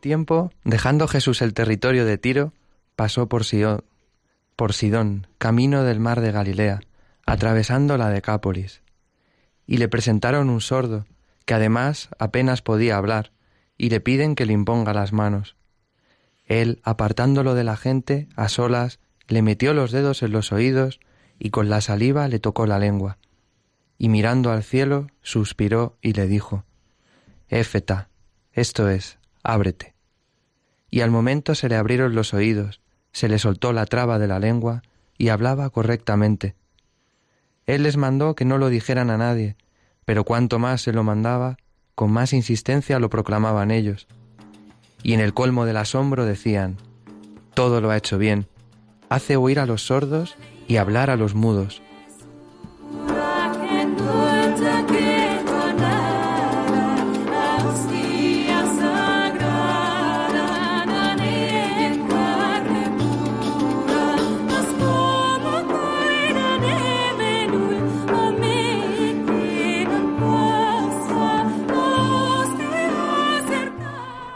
Tiempo, dejando Jesús el territorio de Tiro, pasó por, por Sidón, camino del mar de Galilea, atravesando la Decápolis. Y le presentaron un sordo, que además apenas podía hablar, y le piden que le imponga las manos. Él, apartándolo de la gente, a solas, le metió los dedos en los oídos y con la saliva le tocó la lengua. Y mirando al cielo, suspiró y le dijo, Éfeta, esto es, ábrete. Y al momento se le abrieron los oídos, se le soltó la traba de la lengua y hablaba correctamente. Él les mandó que no lo dijeran a nadie, pero cuanto más se lo mandaba, con más insistencia lo proclamaban ellos. Y en el colmo del asombro decían, Todo lo ha hecho bien, hace oír a los sordos y hablar a los mudos.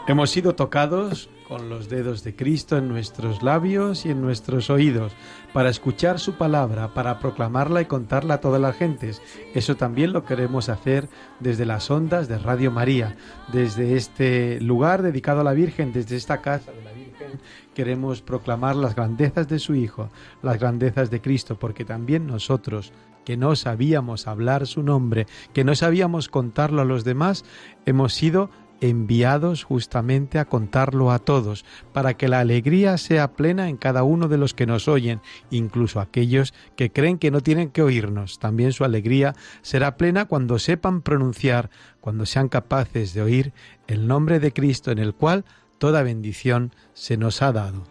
Hemos sido tocados con los dedos de Cristo en nuestros labios y en nuestros oídos, para escuchar su palabra, para proclamarla y contarla a todas las gentes. Eso también lo queremos hacer desde las ondas de Radio María, desde este lugar dedicado a la Virgen, desde esta casa de la Virgen. Queremos proclamar las grandezas de su Hijo, las grandezas de Cristo, porque también nosotros, que no sabíamos hablar su nombre, que no sabíamos contarlo a los demás, hemos sido enviados justamente a contarlo a todos, para que la alegría sea plena en cada uno de los que nos oyen, incluso aquellos que creen que no tienen que oírnos. También su alegría será plena cuando sepan pronunciar, cuando sean capaces de oír el nombre de Cristo en el cual toda bendición se nos ha dado.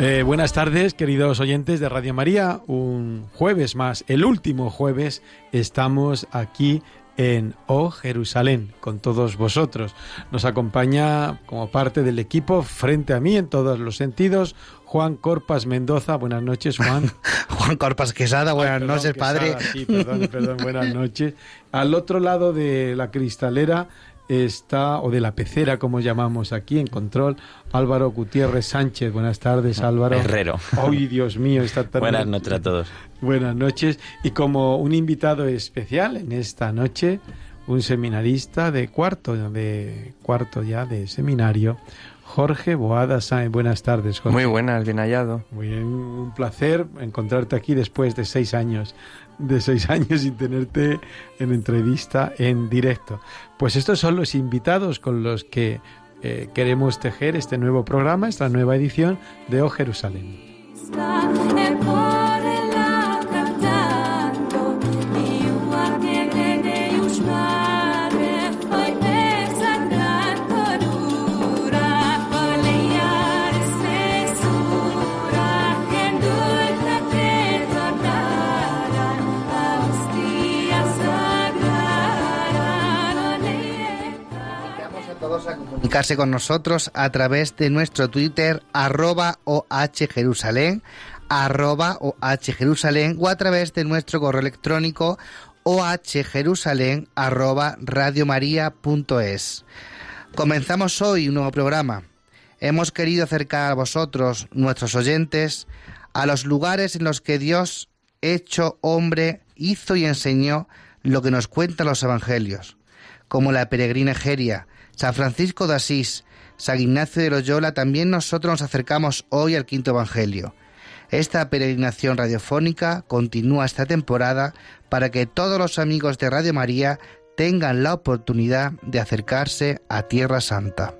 Eh, buenas tardes, queridos oyentes de Radio María. Un jueves más, el último jueves, estamos aquí en Oh Jerusalén con todos vosotros. Nos acompaña como parte del equipo frente a mí en todos los sentidos Juan Corpas Mendoza. Buenas noches, Juan. Juan Corpas Quesada, buenas noches, padre. Sí, perdón, perdón, buenas noches. Al otro lado de la cristalera está, o de la pecera, como llamamos aquí en control, Álvaro Gutiérrez Sánchez. Buenas tardes, Álvaro. Herrero. Ay, Dios mío, esta tarde. Buenas noches a todos. Buenas noches. Y como un invitado especial en esta noche, un seminarista de cuarto, de cuarto ya de seminario, Jorge Boada Sáenz. Buenas tardes, Jorge. Muy buenas, bien hallado. Muy bien, un placer encontrarte aquí después de seis años de seis años sin tenerte en entrevista en directo. Pues estos son los invitados con los que eh, queremos tejer este nuevo programa, esta nueva edición de O Jerusalén. Con nosotros a través de nuestro Twitter arroba ohjerusalén arroba ohjerusalén o a través de nuestro correo electrónico ohjerusalén arroba radiomaria.es. Comenzamos hoy un nuevo programa. Hemos querido acercar a vosotros, nuestros oyentes, a los lugares en los que Dios, hecho hombre, hizo y enseñó lo que nos cuentan los evangelios, como la peregrina Egeria, San Francisco de Asís, San Ignacio de Loyola, también nosotros nos acercamos hoy al quinto Evangelio. Esta peregrinación radiofónica continúa esta temporada para que todos los amigos de Radio María tengan la oportunidad de acercarse a Tierra Santa.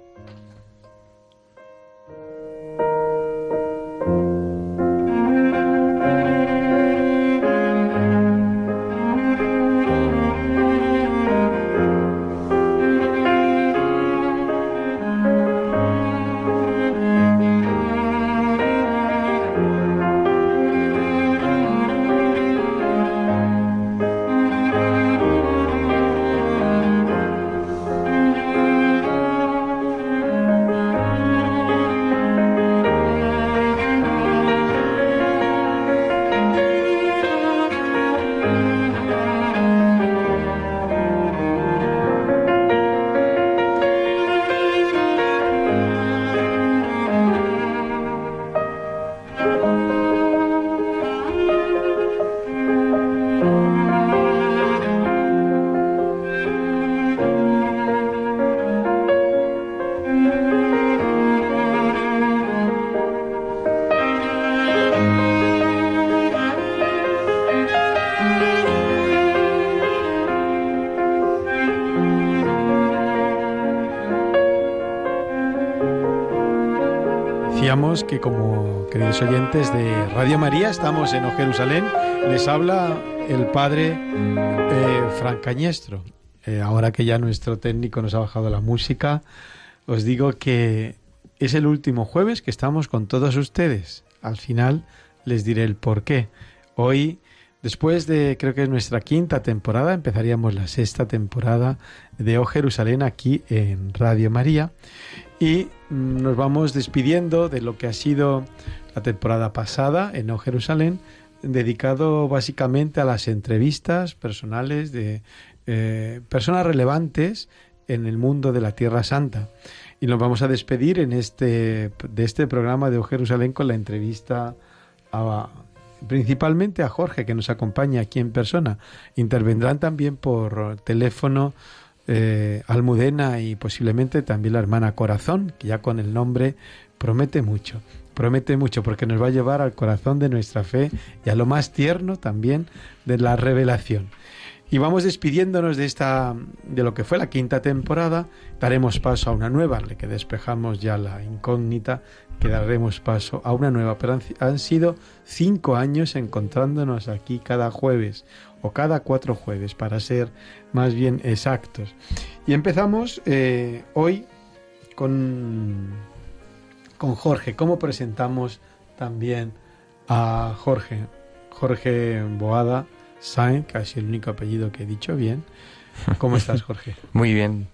Que como queridos oyentes de Radio María, estamos en O Jerusalén, les habla el padre eh, Cañestro. Eh, ahora que ya nuestro técnico nos ha bajado la música, os digo que es el último jueves que estamos con todos ustedes. Al final les diré el por qué. Hoy, después de creo que es nuestra quinta temporada, empezaríamos la sexta temporada de O Jerusalén aquí en Radio María y mm, nos vamos despidiendo de lo que ha sido la temporada pasada en O Jerusalén, dedicado básicamente a las entrevistas personales de eh, personas relevantes en el mundo de la Tierra Santa. Y nos vamos a despedir en este, de este programa de O Jerusalén con la entrevista a, principalmente a Jorge, que nos acompaña aquí en persona. Intervendrán también por teléfono eh, Almudena y posiblemente también la hermana Corazón, que ya con el nombre promete mucho. Promete mucho porque nos va a llevar al corazón de nuestra fe y a lo más tierno también de la revelación. Y vamos despidiéndonos de esta de lo que fue la quinta temporada, daremos paso a una nueva, le que despejamos ya la incógnita, que daremos paso a una nueva, pero han sido cinco años encontrándonos aquí cada jueves o cada cuatro jueves, para ser más bien exactos. Y empezamos eh, hoy con, con Jorge. ¿Cómo presentamos también a Jorge? Jorge Boada Sainz, casi el único apellido que he dicho bien. ¿Cómo estás, Jorge? Muy bien.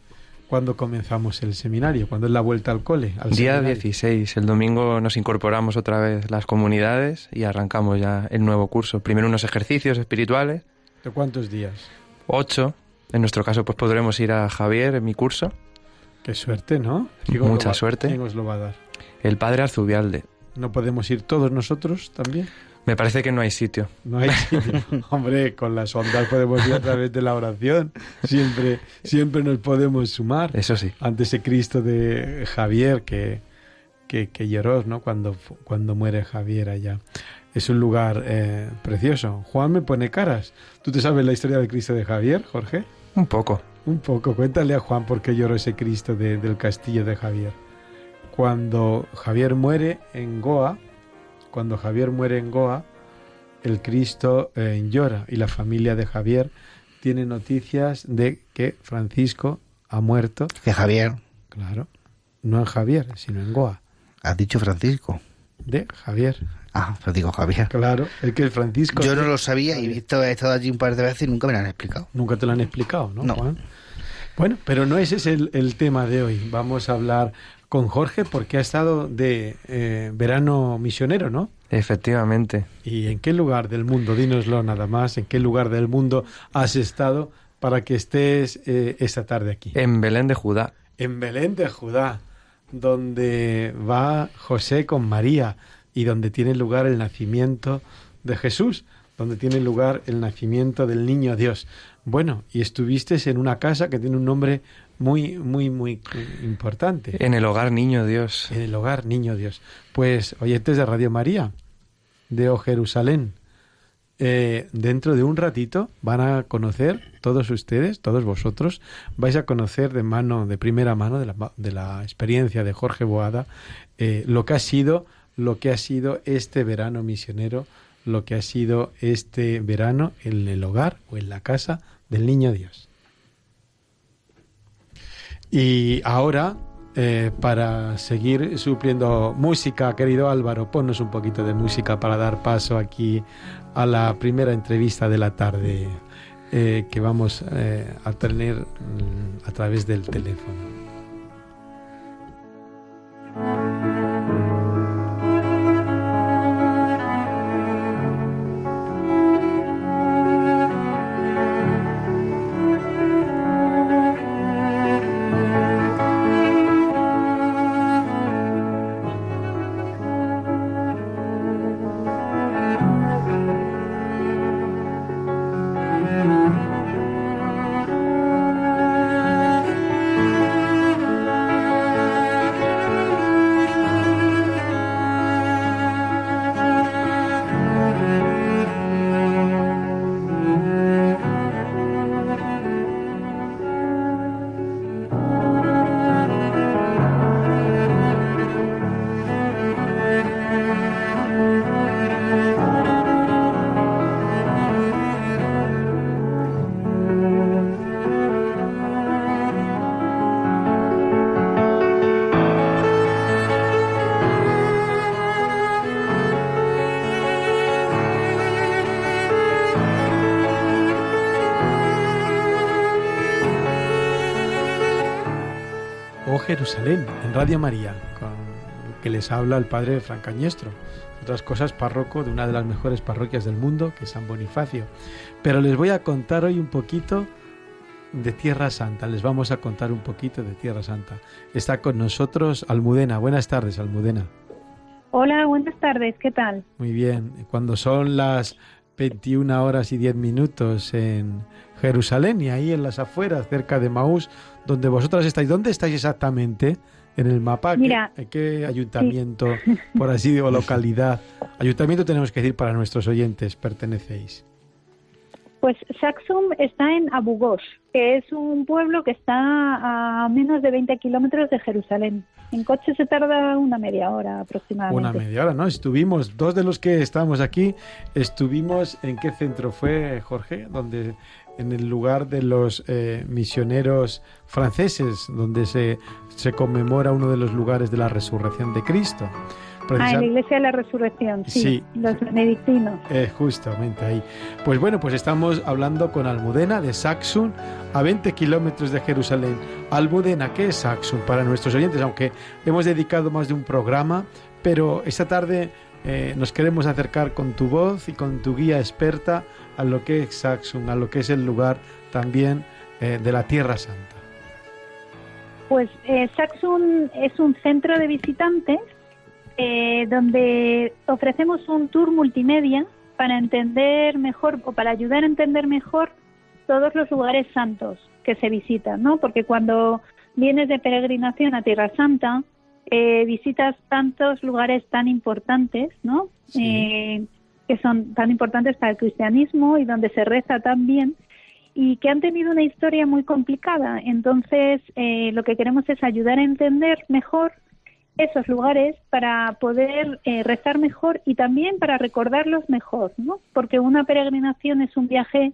¿Cuándo comenzamos el seminario? ¿Cuándo es la vuelta al cole? Al Día 16. El domingo nos incorporamos otra vez las comunidades y arrancamos ya el nuevo curso. Primero unos ejercicios espirituales ¿De cuántos días? Ocho. En nuestro caso, pues podremos ir a Javier en mi curso. Qué suerte, ¿no? Mucha suerte. ¿Quién os lo va a dar? El padre Arzubialde. ¿No podemos ir todos nosotros también? Me parece que no hay sitio. No hay sitio. Hombre, con las ondas podemos ir a través de la oración. Siempre, siempre nos podemos sumar. Eso sí. Ante ese Cristo de Javier que, que, que lloró, ¿no? Cuando, cuando muere Javier allá es un lugar eh, precioso. Juan me pone caras. ¿Tú te sabes la historia del Cristo de Javier, Jorge? Un poco. Un poco. Cuéntale a Juan por qué lloró ese Cristo del castillo de Javier. Cuando Javier muere en Goa, cuando Javier muere en Goa, el Cristo eh, llora y la familia de Javier tiene noticias de que Francisco ha muerto. Que Javier. Claro. No en Javier, sino en Goa. ¿Has dicho Francisco? De Javier. Ah, digo Javier. Claro, es que el Francisco... Yo no lo sabía y he estado allí un par de veces y nunca me lo han explicado. Nunca te lo han explicado, ¿no, no. Juan? Bueno, pero no ese es el, tema de hoy. Vamos a hablar con Jorge porque ha estado de eh, verano misionero, ¿no? Efectivamente. ¿Y en qué lugar del mundo? Dínoslo nada más. ¿En qué lugar del mundo has estado para que estés eh, esta tarde aquí? En Belén de Judá. En Belén de Judá, donde va José con María y donde tiene lugar el nacimiento de Jesús, donde tiene lugar el nacimiento del niño Dios. Bueno, y estuviste en una casa que tiene un nombre muy, muy, muy importante. En el hogar Niño Dios. En el hogar Niño Dios. Pues oyentes de Radio María, de O Jerusalén, eh, dentro de un ratito van a conocer todos ustedes, todos vosotros, vais a conocer de mano, de primera mano, de la, de la experiencia de Jorge Boada, eh, lo que ha sido lo que ha sido este verano misionero, lo que ha sido este verano en el hogar o en la casa del niño Dios. Y ahora, eh, para seguir supliendo música, querido Álvaro, ponnos un poquito de música para dar paso aquí a la primera entrevista de la tarde eh, que vamos eh, a tener mm, a través del teléfono. Jerusalén en Radio María, con que les habla el padre Francañestro. Otras cosas, párroco de una de las mejores parroquias del mundo, que es San Bonifacio. Pero les voy a contar hoy un poquito de Tierra Santa. Les vamos a contar un poquito de Tierra Santa. Está con nosotros Almudena. Buenas tardes, Almudena. Hola, buenas tardes. ¿Qué tal? Muy bien. Cuando son las 21 horas y 10 minutos en Jerusalén y ahí en las afueras, cerca de Maús, donde vosotras estáis. ¿Dónde estáis exactamente en el mapa? Mira, ¿Qué, ayuntamiento, por así digo, localidad? Ayuntamiento tenemos que decir para nuestros oyentes, pertenecéis. Pues Saxum está en Abu Ghosh, que es un pueblo que está a menos de 20 kilómetros de Jerusalén. En coche se tarda una media hora aproximadamente. Una media hora, ¿no? Estuvimos, dos de los que estábamos aquí, estuvimos, ¿en qué centro fue, Jorge? Donde en el lugar de los eh, misioneros franceses, donde se, se conmemora uno de los lugares de la resurrección de Cristo. Ah, en la Iglesia de la Resurrección, sí, los benedictinos. Eh, justamente ahí. Pues bueno, pues estamos hablando con Almudena de Saxum, a 20 kilómetros de Jerusalén. Almudena, ¿qué es Saxum para nuestros oyentes? Aunque hemos dedicado más de un programa, pero esta tarde eh, nos queremos acercar con tu voz y con tu guía experta a lo que es Saxum, a lo que es el lugar también eh, de la Tierra Santa. Pues eh, Saxum es un centro de visitantes eh, donde ofrecemos un tour multimedia para entender mejor o para ayudar a entender mejor todos los lugares santos que se visitan, ¿no? Porque cuando vienes de peregrinación a Tierra Santa, eh, visitas tantos lugares tan importantes, ¿no? Eh, que son tan importantes para el cristianismo y donde se reza tan bien y que han tenido una historia muy complicada. Entonces, lo que queremos es ayudar a entender mejor esos lugares para poder eh, rezar mejor y también para recordarlos mejor, ¿no? Porque una peregrinación es un viaje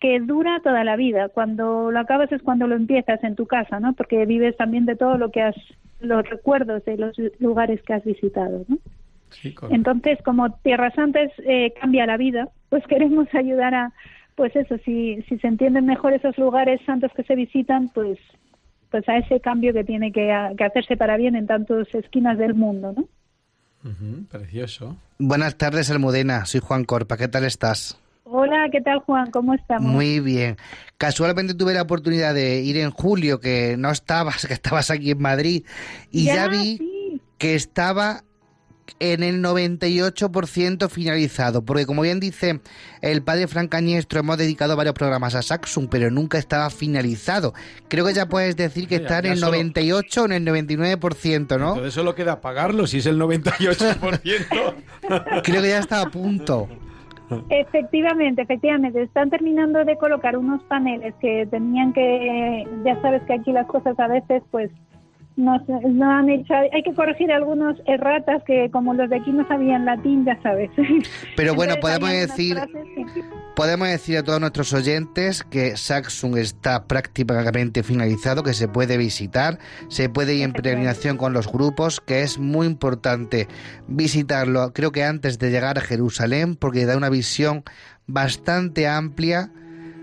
que dura toda la vida. Cuando lo acabas es cuando lo empiezas en tu casa, ¿no? Porque vives también de todo lo que has, los recuerdos de los lugares que has visitado, ¿no? Entonces, como Tierra Santa eh, cambia la vida, pues queremos ayudar a, pues eso, si, si se entienden mejor esos lugares santos que se visitan, pues pues a ese cambio que tiene que, hacerse para bien en tantas esquinas del mundo, ¿no? precioso. Buenas tardes, Almudena. Soy Juan Corpa. ¿Qué tal estás? Hola, ¿qué tal, Juan? ¿Cómo estamos? Muy bien. Casualmente tuve la oportunidad de ir en julio, que no estabas, que estabas aquí en Madrid, y ya, vi que estaba en el 98% finalizado, porque como bien dice el padre Frank Cañestro, hemos dedicado varios programas a Saxum, pero nunca estaba finalizado. Creo que ya puedes decir que está en el 98 o en el 99%, ¿no? Entonces solo queda pagarlo si es el 98%. Creo que ya está a punto. Efectivamente, efectivamente. Están terminando de colocar unos paneles que tenían que, ya sabes que aquí las cosas a veces pues no han hecho, hay que corregir algunos erratas que como los de aquí no sabían latín, ya sabes. Pero bueno, podemos decir, podemos decir a todos nuestros oyentes que Saxum está prácticamente finalizado, que se puede visitar, se puede ir en peregrinación con los grupos, que es muy importante visitarlo, creo que antes de llegar a Jerusalén, porque da una visión bastante amplia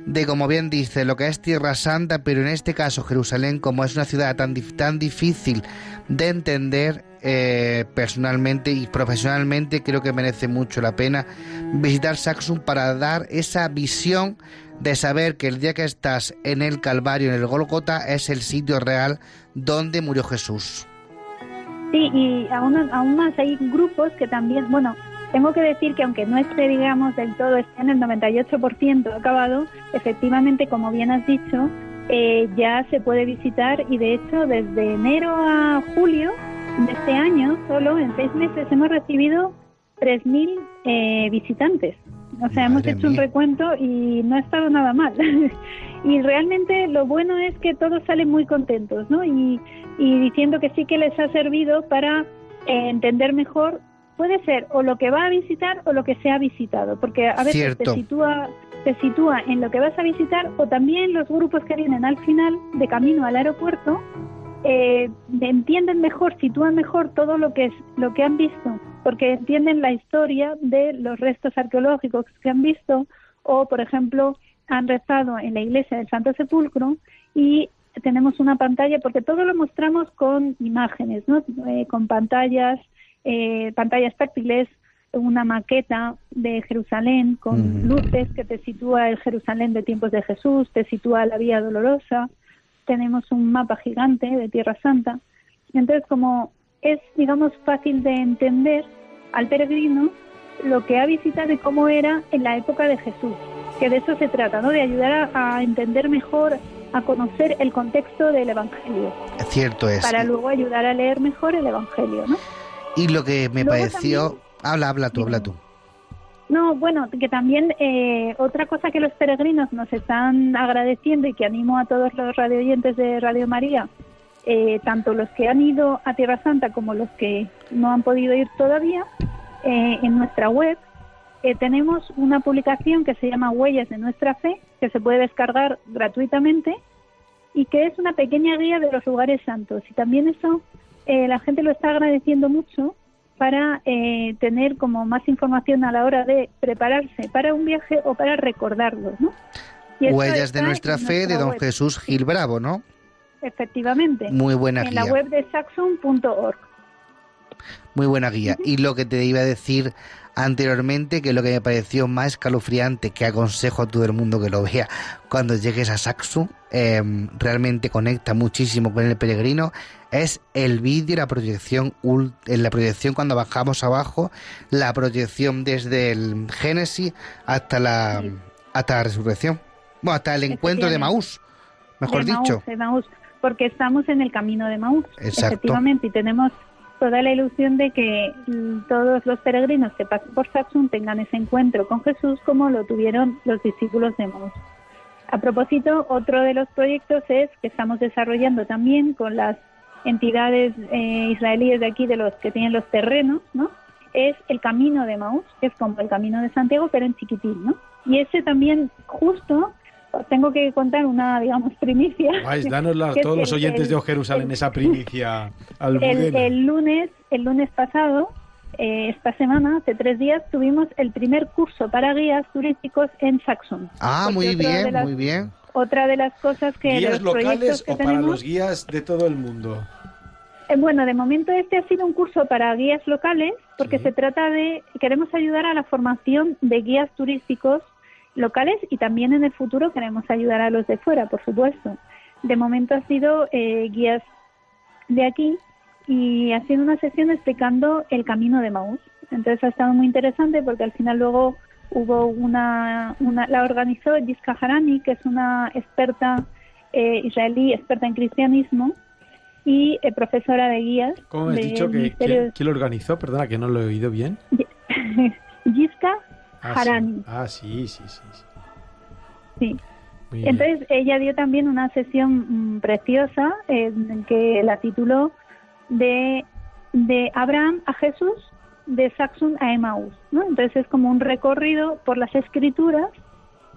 de, como bien dice, lo que es Tierra Santa, pero en este caso Jerusalén, como es una ciudad tan, tan difícil de entender eh, personalmente y profesionalmente, creo que merece mucho la pena visitar Saxum para dar esa visión de saber que el día que estás en el Calvario, en el Golgota, es el sitio real donde murió Jesús. Sí, y aún, aún más hay grupos que también, bueno, tengo que decir que aunque no esté, digamos, del todo, esté en el 98% acabado, efectivamente, como bien has dicho, eh, ya se puede visitar y de hecho desde enero a julio de este año, solo en seis meses, hemos recibido 3.000 eh, visitantes. O sea, hemos hecho un recuento y no ha estado nada mal. y realmente lo bueno es que todos salen muy contentos, ¿no? Y, y diciendo que sí que les ha servido para eh, entender mejor puede ser o lo que va a visitar o lo que se ha visitado, porque a veces te sitúa, te sitúa en lo que vas a visitar o también los grupos que vienen al final de camino al aeropuerto eh, entienden mejor, sitúan mejor todo lo que es lo que han visto, porque entienden la historia de los restos arqueológicos que han visto o, por ejemplo, han rezado en la iglesia del Santo Sepulcro y tenemos una pantalla, porque todo lo mostramos con imágenes, ¿no? Eh, con pantallas, eh, pantallas táctiles, una maqueta de Jerusalén con luces que te sitúa el Jerusalén de tiempos de Jesús, te sitúa la Vía Dolorosa, tenemos un mapa gigante de Tierra Santa. Entonces, como es, digamos, fácil de entender al peregrino lo que ha visitado y cómo era en la época de Jesús, que de eso se trata, ¿no? De ayudar a, entender mejor, a conocer el contexto del Evangelio. Cierto es. Para luego ayudar a leer mejor el Evangelio, ¿no? Y lo que me pareció... habla, habla tú, habla tú. No, bueno, que también eh, otra cosa que los peregrinos nos están agradeciendo y que animo a todos los radioyentes de Radio María, eh, tanto los que han ido a Tierra Santa como los que no han podido ir todavía, eh, en nuestra web tenemos una publicación que se llama Huellas de nuestra fe, que se puede descargar gratuitamente y que es una pequeña guía de los lugares santos. Y también eso la gente lo está agradeciendo mucho para eh, tener como más información a la hora de prepararse para un viaje o para recordarlo, ¿no? Huellas de nuestra fe de don Jesús Gil Bravo, ¿no? Efectivamente. Muy buena guía. En la web de saxon.org. Muy buena guía. Y lo que te iba a decir anteriormente, que lo que me pareció más escalofriante, que aconsejo a todo el mundo que lo vea cuando llegues a Saxum, em, realmente conecta muchísimo con el peregrino, es el vídeo, la proyección, en la proyección cuando bajamos abajo, la proyección desde el Génesis hasta la, hasta la resurrección. Bueno, hasta el encuentro de Maús, mejor dicho. de Maús, porque estamos en el camino de Maús, efectivamente, y tenemos toda la ilusión de que mm, todos los peregrinos que pasen por Saxum tengan ese encuentro con Jesús como lo tuvieron los discípulos de Maús. A propósito, otro de los proyectos es que estamos desarrollando también con las entidades eh, israelíes de aquí, de los que tienen los terrenos, ¿no? Es el camino de Maús, que es como el camino de Santiago, pero en chiquitín, ¿no? Y ese también justo tengo que contar una, digamos, primicia. Vais, danosla a todos los oyentes de Jerusalén esa primicia. Al el, el, lunes, el lunes pasado, eh, esta semana, hace tres días, tuvimos el primer curso para guías turísticos en Saxon. Ah, muy bien, muy bien. Otra de las cosas que... ¿Guías locales o para los guías de todo el mundo? Eh, bueno, de momento este ha sido un curso para guías locales porque se trata de, queremos ayudar a la formación de guías turísticos locales y también en el futuro queremos ayudar a los de fuera, por supuesto. De momento ha sido eh, guías de aquí y ha sido una sesión explicando el camino de Maús. Entonces ha estado muy interesante porque al final luego hubo una, una la organizó Yiska Harani, que es una experta eh, israelí, experta en cristianismo y eh, profesora de guías. ¿Cómo has dicho que ¿quién, lo organizó? Perdona que no lo he oído bien. Yiska Ah, sí. Ah, sí, sí, sí. Sí. Entonces ella dio también una sesión mm, preciosa en que la tituló de, de Abraham a Jesús, de Saxon a Emmaus. ¿no? Entonces es como un recorrido por las escrituras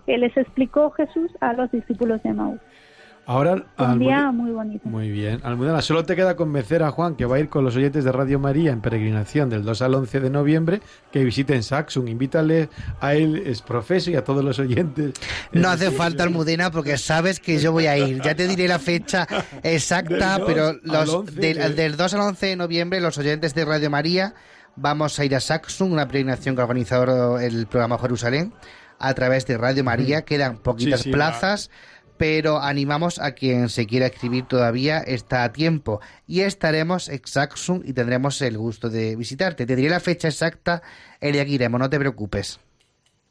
que les explicó Jesús a los discípulos de Emmaus. Ahora, un día muy bonito. Muy bien. Almudena, solo te queda convencer a Juan que va a ir con los oyentes de Radio María en peregrinación del 2 al 11 de noviembre que visiten Saxum. Invítale a él, es profesor, y a todos los oyentes. No hace falta Almudena porque sabes que yo voy a ir. Ya te diré la fecha exacta, pero los del, del 2 al 11 de noviembre los oyentes de Radio María vamos a ir a Saxum, una peregrinación que ha organizado el programa Jerusalén a través de Radio María. Quedan poquitas plazas pero animamos a quien se quiera escribir todavía, está a tiempo. Y estaremos en Saxum y tendremos el gusto de visitarte. Te diré la fecha exacta el día que iremos, no te preocupes.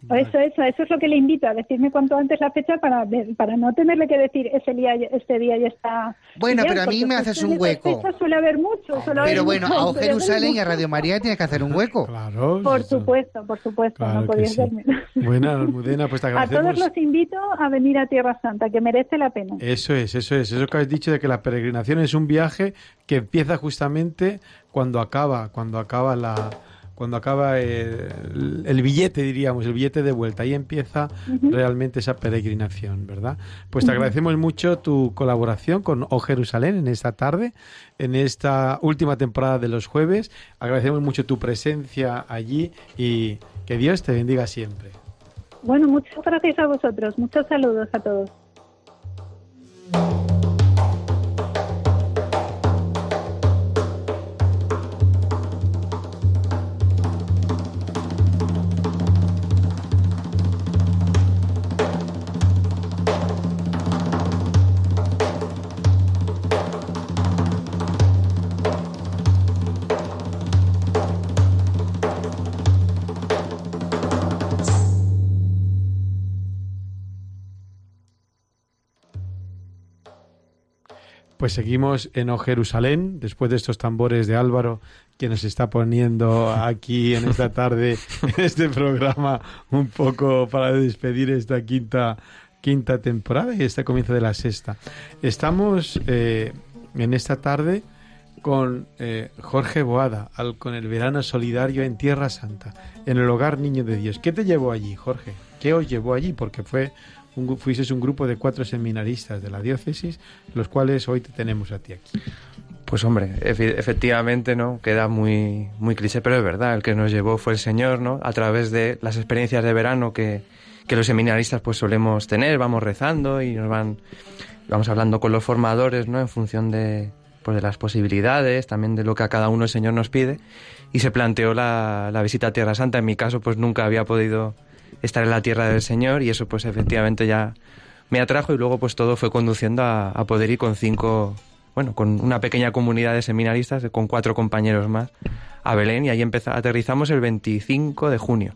Eso, eso, eso es lo que le invito, a decirme cuanto antes la fecha para, para no tenerle que decir ese día, este día ya está. Bueno, pero a mí me haces un hueco. suele haber mucho. pero bueno, a Jerusalén y a Radio María tienes que hacer un hueco. Claro. Por supuesto, por supuesto, no podías sí. Bueno, Almudena, pues te agradecemos. A todos los invito a venir a Tierra Santa, que merece la pena. Eso es, eso es, eso que has dicho de que la peregrinación es un viaje que empieza justamente cuando acaba, cuando acaba la cuando acaba el, billete, diríamos, el billete de vuelta. Ahí empieza realmente esa peregrinación, ¿verdad? Pues te agradecemos mucho tu colaboración con O Jerusalén en esta tarde, en esta última temporada de los jueves. Agradecemos mucho tu presencia allí y que Dios te bendiga siempre. Bueno, muchas gracias a vosotros. Muchos saludos a todos. Pues seguimos en O Jerusalén, después de estos tambores de Álvaro que nos está poniendo aquí en esta tarde, en este programa, un poco para despedir esta quinta, quinta temporada y este comienzo de la sexta. Estamos eh, en esta tarde con eh, Jorge Boada, al, con el verano solidario en Tierra Santa, en el hogar Niño de Dios. ¿Qué te llevó allí, Jorge? ¿Qué os llevó allí? Porque fue un, fuisteis un grupo de cuatro seminaristas de la diócesis, los cuales hoy te tenemos a ti aquí. Pues hombre, efectivamente, ¿no? Queda muy, muy cliché, pero es verdad, el que nos llevó fue el Señor, ¿no? A través de las experiencias de verano que, que los seminaristas pues solemos tener, vamos rezando y nos van, vamos hablando con los formadores, ¿no? En función de, pues de las posibilidades, también de lo que a cada uno el Señor nos pide. Y se planteó la, la visita a Tierra Santa. En mi caso, pues nunca había podido estar en la tierra del Señor y eso pues efectivamente ya me atrajo y luego pues todo fue conduciendo a, poder ir con cinco, bueno, con una pequeña comunidad de seminaristas, con cuatro compañeros más, a Belén y ahí empezamos, aterrizamos el 25 de junio.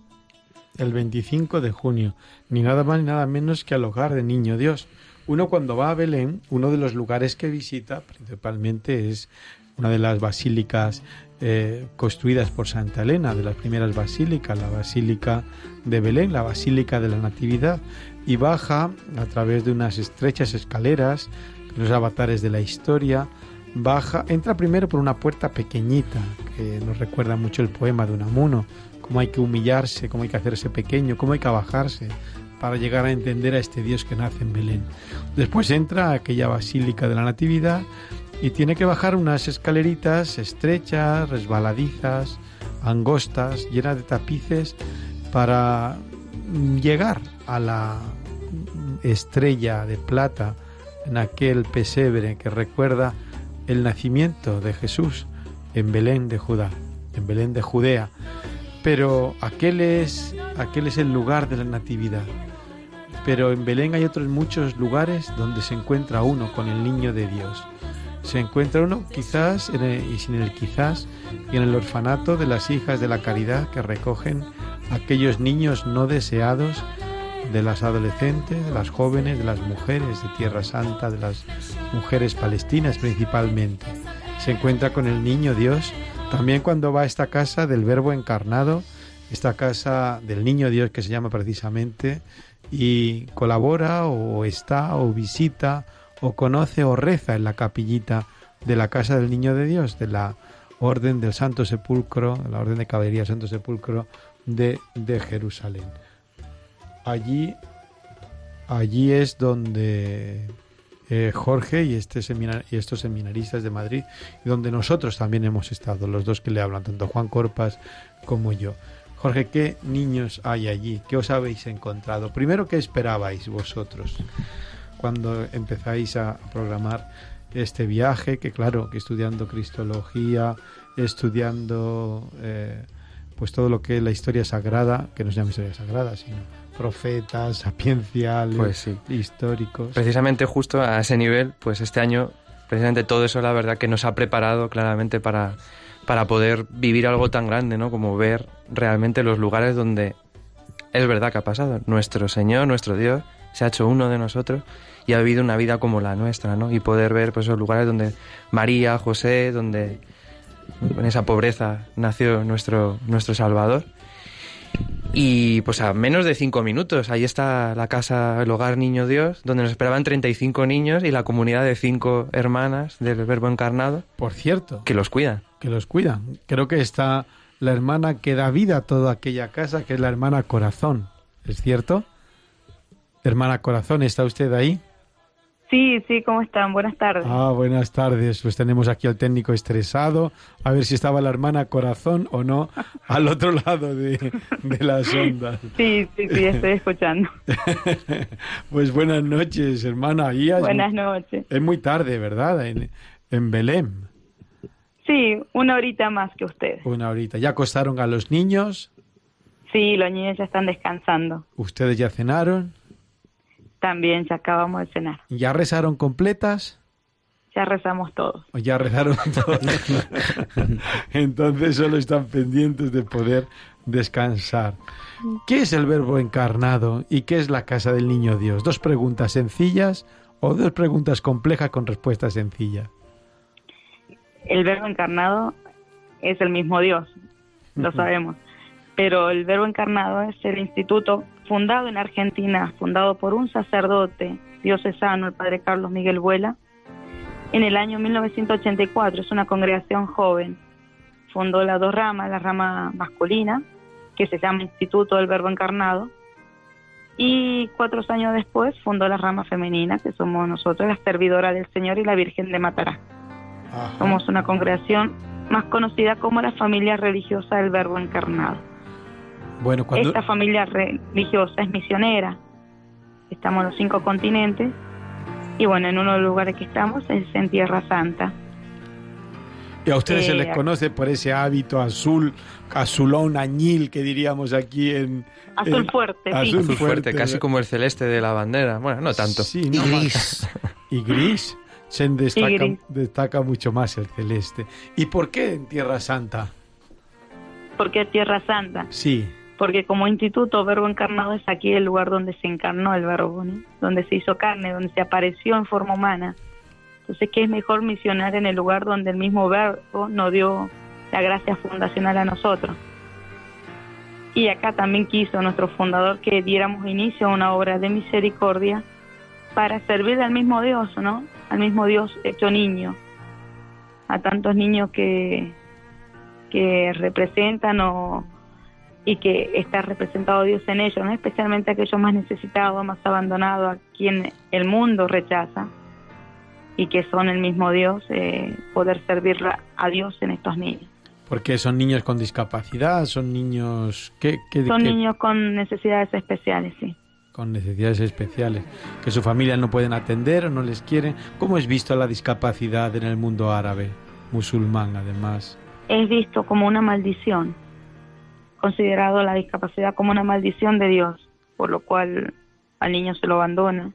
El 25 de junio, ni nada más ni nada menos que al hogar de Niño Dios. Uno cuando va a Belén, uno de los lugares que visita principalmente es una de las basílicas eh, construidas por Santa Elena, de las primeras basílicas, la Basílica de Belén, la Basílica de la Natividad, y baja a través de unas estrechas escaleras, los avatares de la historia, baja, entra primero por una puerta pequeñita, que nos recuerda mucho el poema de Unamuno, cómo hay que humillarse, cómo hay que hacerse pequeño, cómo hay que abajarse para llegar a entender a este Dios que nace en Belén. Después entra a aquella Basílica de la Natividad y tiene que bajar unas escaleritas estrechas, resbaladizas, angostas, llenas de tapices para llegar a la estrella de plata en aquel pesebre que recuerda el nacimiento de Jesús en Belén de Judá, en Belén de Judea. Pero aquel es, aquel es el lugar de la natividad. Pero en Belén hay otros muchos lugares donde se encuentra uno con el niño de Dios se encuentra uno quizás y sin el quizás en el orfanato de las hijas de la caridad que recogen aquellos niños no deseados de las adolescentes, de las jóvenes, de las mujeres de Tierra Santa, de las mujeres palestinas principalmente. Se encuentra con el niño Dios también cuando va a esta casa del Verbo encarnado, esta casa del niño Dios que se llama precisamente, y colabora o está o visita o conoce o reza en la capillita de la casa del Niño de Dios, de la Orden del Santo Sepulcro, la Orden de Caballería Santo Sepulcro de, de Jerusalén. Allí, allí es donde eh, Jorge y, este y estos seminaristas de Madrid, donde nosotros también hemos estado, los dos que le hablan, tanto Juan Corpas como yo. Jorge, ¿qué niños hay allí? ¿Qué os habéis encontrado? Primero, ¿qué esperabais vosotros? Cuando empezáis a programar este viaje, que claro, que estudiando Cristología, estudiando eh, pues todo lo que es la historia sagrada, que no se llama historia sagrada, sino profetas, sapienciales, pues históricos. Precisamente justo a ese nivel, pues este año, precisamente todo eso, la verdad, que nos ha preparado claramente para, para poder vivir algo tan grande, ¿no? Como ver realmente los lugares donde es verdad que ha pasado. Nuestro Señor, nuestro Dios, se ha hecho uno de nosotros y ha vivido una vida como la nuestra, ¿no? Y poder ver pues, esos lugares donde María, José, donde en esa pobreza nació nuestro, nuestro Salvador. Y pues a menos de cinco minutos, ahí está la casa, el hogar Niño Dios, donde nos esperaban 35 niños y la comunidad de cinco hermanas del Verbo Encarnado. Por cierto. Que los cuidan. Que los cuidan. Creo que está la hermana que da vida a toda aquella casa, que es la hermana Corazón. ¿Es cierto? Hermana Corazón, ¿está usted ahí? Sí, sí, ¿cómo están? Buenas tardes. Ah, buenas tardes. Pues tenemos aquí al técnico estresado, a ver si estaba la hermana Corazón o no al otro lado de, las ondas. Sí, sí, sí, estoy escuchando. pues buenas noches, hermana. buenas noches. Es muy tarde, ¿verdad? En, en Belén. Sí, una horita más que ustedes. Una horita. ¿Ya acostaron a los niños? Sí, los niños ya están descansando. ¿Ustedes ya cenaron? También ya acabamos de cenar. ¿Ya rezaron completas? Ya rezamos todos. Ya rezaron todos. Entonces solo están pendientes de poder descansar. ¿Qué es el verbo encarnado y qué es la casa del niño Dios? Dos preguntas sencillas, o dos preguntas complejas con respuesta sencilla? El verbo encarnado es el mismo Dios, lo sabemos. Pero el verbo encarnado es el instituto fundado en Argentina, fundado por un sacerdote diocesano, el padre Carlos Miguel Vuela, en el año 1984. Es una congregación joven. Fundó las dos ramas, la rama masculina, que se llama Instituto del Verbo Encarnado, y cuatro años después fundó la rama femenina, que somos nosotros, la servidora del Señor y la Virgen de Matará. Somos una congregación más conocida como la familia religiosa del Verbo Encarnado. Bueno, cuando... Esta familia religiosa es misionera. Estamos en los cinco continentes y bueno, en uno de los lugares que estamos es en Tierra Santa. Y a ustedes se Eh, les conoce por ese hábito azul, azulón, añil, que diríamos aquí en... Azul en- fuerte, sí. azul Azul fuerte, fuerte, casi como el celeste de la bandera. Bueno, no tanto. Sí, Y no, gris. Y gris. Se destaca, Y gris. destaca mucho más el celeste. ¿Y por qué en Tierra Santa? porque Tierra Santa. Sí. Porque como instituto Verbo Encarnado es aquí el lugar donde se encarnó el Verbo, ¿no? donde se hizo carne, donde se apareció en forma humana. Entonces, ¿qué es mejor misionar en el lugar donde el mismo Verbo nos dio la gracia fundacional a nosotros? Y acá también quiso nuestro fundador que diéramos inicio a una obra de misericordia para servir al mismo Dios, ¿no? Al mismo Dios hecho niño, a tantos niños que, que representan o, y que está representado Dios en ellos, ¿no? especialmente aquellos más necesitados, más abandonados, a quien el mundo rechaza y que son el mismo Dios, eh, poder servir a Dios en estos niños. Porque son niños con discapacidad, son niños ¿qué, qué- Son qué- niños con necesidades especiales, sí. con necesidades especiales, que su familia no pueden atender o no les quieren. ¿Cómo es visto la discapacidad en el mundo árabe, musulmán además? Es visto como una maldición, considerado la discapacidad como una maldición de Dios, por lo cual al niño se lo abandona,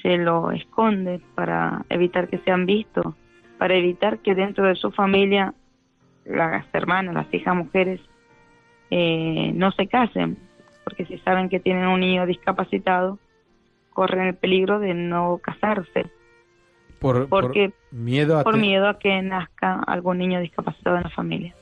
se lo esconde para evitar que sean vistos, para evitar que dentro de su familia las hermanas, las hijas mujeres, eh, no se casen, porque si saben que tienen un niño discapacitado, corren el peligro de no casarse, Por, por porque miedo a por miedo a que nazca algún niño discapacitado en la familia.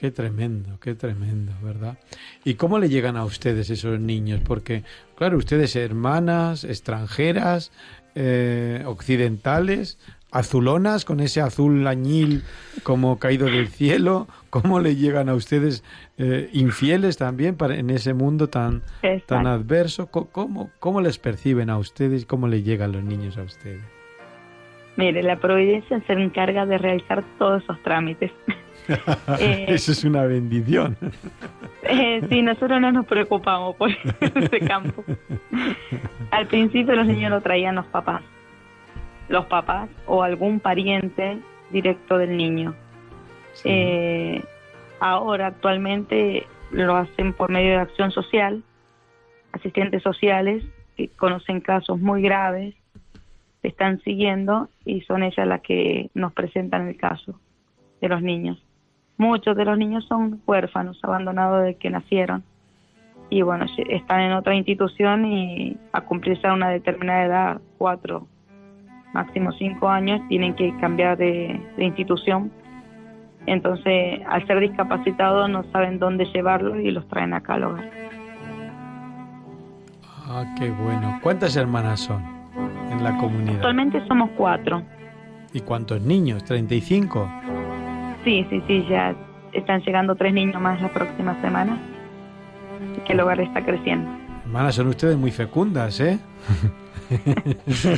Qué tremendo, qué tremendo, ¿verdad? ¿Y cómo le llegan a ustedes esos niños? Porque, claro, ustedes hermanas, extranjeras, eh, occidentales, azulonas, con ese azul añil como caído del cielo, ¿cómo le llegan a ustedes eh, infieles también para, en ese mundo tan, tan adverso? ¿Cómo, ¿Cómo les perciben a ustedes? ¿Cómo le llegan los niños a ustedes? Mire, la providencia se encarga de realizar todos esos trámites. Eh, Eso es una bendición. Eh, sí, nosotros no nos preocupamos por ese campo. Al principio los niños lo traían los papás, los papás o algún pariente directo del niño. Sí. Eh, ahora actualmente lo hacen por medio de acción social, asistentes sociales que conocen casos muy graves, están siguiendo y son ellas las que nos presentan el caso de los niños. Muchos de los niños son huérfanos, abandonados desde que nacieron y bueno, están en otra institución y a cumplirse a una determinada edad, cuatro, máximo cinco años, tienen que cambiar de, de institución entonces, al ser discapacitados no saben dónde llevarlos y los traen acá al hogar. Ah, qué bueno. ¿Cuántas hermanas son en la comunidad? Actualmente somos cuatro. ¿Y cuántos niños? ¿35? Sí, sí, sí, ya están llegando tres niños más la próxima semana. Así que el hogar está creciendo. Hermanas, son ustedes muy fecundas, ¿eh?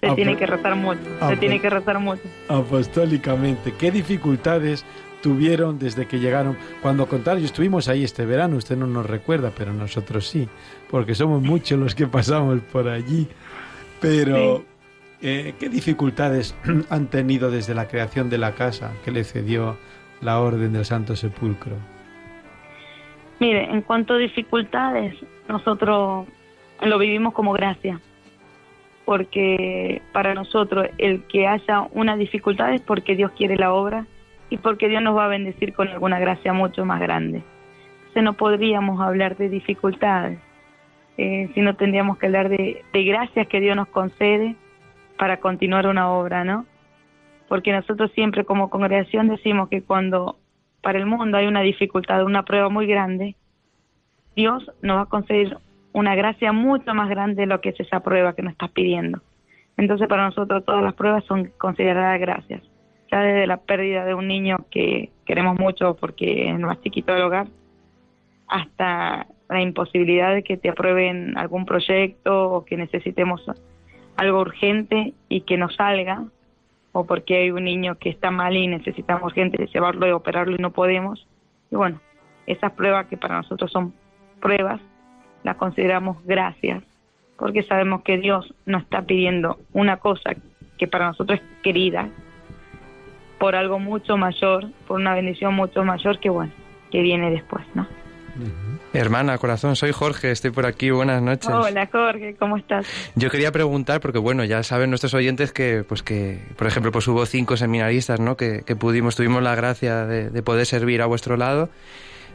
Se tiene que rezar mucho, se tiene que rezar mucho. Apostólicamente. ¿Qué dificultades tuvieron desde que llegaron? Cuando contaron, estuvimos ahí este verano, usted no nos recuerda, pero nosotros sí, porque somos muchos los que pasamos por allí. Pero, eh, ¿qué dificultades han tenido desde la creación de la casa que le cedió la Orden del Santo Sepulcro? Mire, en cuanto a dificultades, nosotros lo vivimos como gracia, porque para nosotros el que haya una dificultad es porque Dios quiere la obra y porque Dios nos va a bendecir con alguna gracia mucho más grande. Entonces no podríamos hablar de dificultades, eh, si no tendríamos que hablar de, de gracias que Dios nos concede para continuar una obra, ¿no? Porque nosotros siempre como congregación decimos que cuando para el mundo hay una dificultad, una prueba muy grande, Dios nos va a conceder una gracia mucho más grande de lo que es esa prueba que nos estás pidiendo. Entonces para nosotros todas las pruebas son consideradas gracias. Ya desde la pérdida de un niño que queremos mucho porque es el más chiquito del hogar, hasta la imposibilidad de que te aprueben algún proyecto o que necesitemos algo urgente y que no salga, o porque hay un niño que está mal y necesitamos gente llevarlo y operarlo y no podemos. Y bueno, esas pruebas que para nosotros son pruebas, las consideramos gracias, porque sabemos que Dios nos está pidiendo una cosa que para nosotros es querida, por algo mucho mayor, por una bendición mucho mayor que bueno, que viene después, ¿no? Hermana, corazón, soy Jorge, estoy por aquí, buenas noches. Hola Jorge, ¿cómo estás? Yo quería preguntar, porque bueno, ya saben nuestros oyentes que, pues que, por ejemplo, pues hubo cinco seminaristas, ¿no? Que, pudimos, tuvimos la gracia de, poder servir a vuestro lado,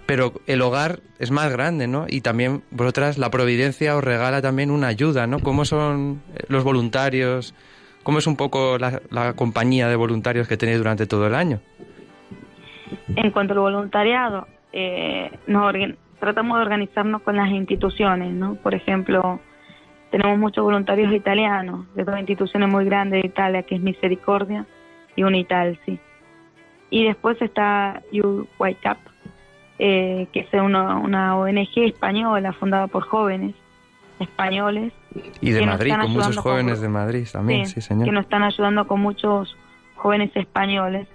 pero el hogar es más grande, ¿no? Y también vosotras, la providencia os regala también una ayuda, ¿no? ¿Cómo son los voluntarios? ¿Cómo es un poco la, compañía de voluntarios que tenéis durante todo el año? En cuanto al voluntariado, eh, nos tratamos de organizarnos con las instituciones, ¿no? Por ejemplo, tenemos muchos voluntarios italianos de dos instituciones muy grandes de Italia, que es Misericordia y Unitalsi. Y después está UYCAP, eh, que es una, una ONG española fundada por jóvenes españoles. Y de Madrid, con muchos jóvenes de Madrid también, sí, señor. Que nos están ayudando con muchos jóvenes españoles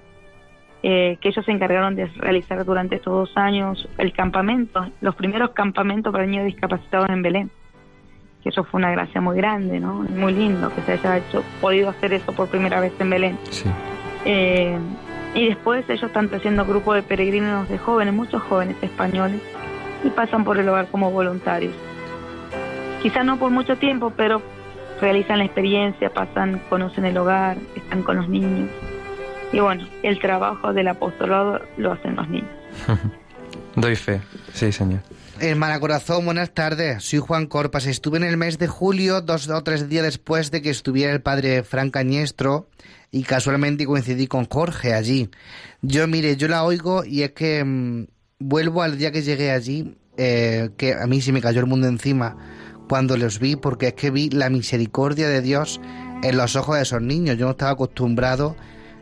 eh, que ellos se encargaron de realizar durante estos dos años el campamento, los primeros campamentos para niños discapacitados en Belén. Que eso fue una gracia muy grande, ¿no? Muy lindo que se haya hecho, podido hacer eso por primera vez en Belén. Eh, y después ellos están haciendo grupos de peregrinos de jóvenes, muchos jóvenes españoles, y pasan por el hogar como voluntarios. Quizás no por mucho tiempo, pero realizan la experiencia, pasan, conocen el hogar, están con los niños. Y bueno, el trabajo del apostolado lo hacen los niños. Doy fe, sí, señor. Hermana Corazón, buenas tardes. Soy Juan Corpas. Estuve en el mes de julio, dos o tres días después de que estuviera el padre Fran Cañestro, y casualmente coincidí con Jorge allí. Yo, mire, yo la oigo y es que mm, vuelvo al día que llegué allí, eh, que a mí se me cayó el mundo encima cuando los vi, porque es que vi la misericordia de Dios en los ojos de esos niños. Yo no estaba acostumbrado